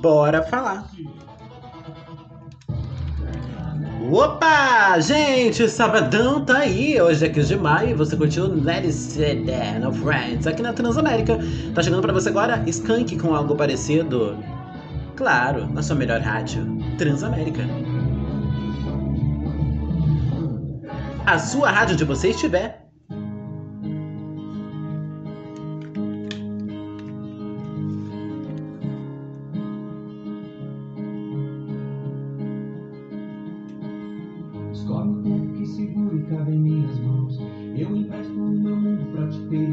Bora falar. Opa! Gente, sabadão tá aí! Hoje é 15 de maio e você curtiu Let It Sit There no Friends aqui na Transamérica. Tá chegando pra você agora Skank com algo parecido. Claro, na sua melhor rádio, Transamérica. A sua rádio onde você estiver. Escolhe o tempo que segura e cabe em minhas mãos. Eu empresto o meu mundo pra te ter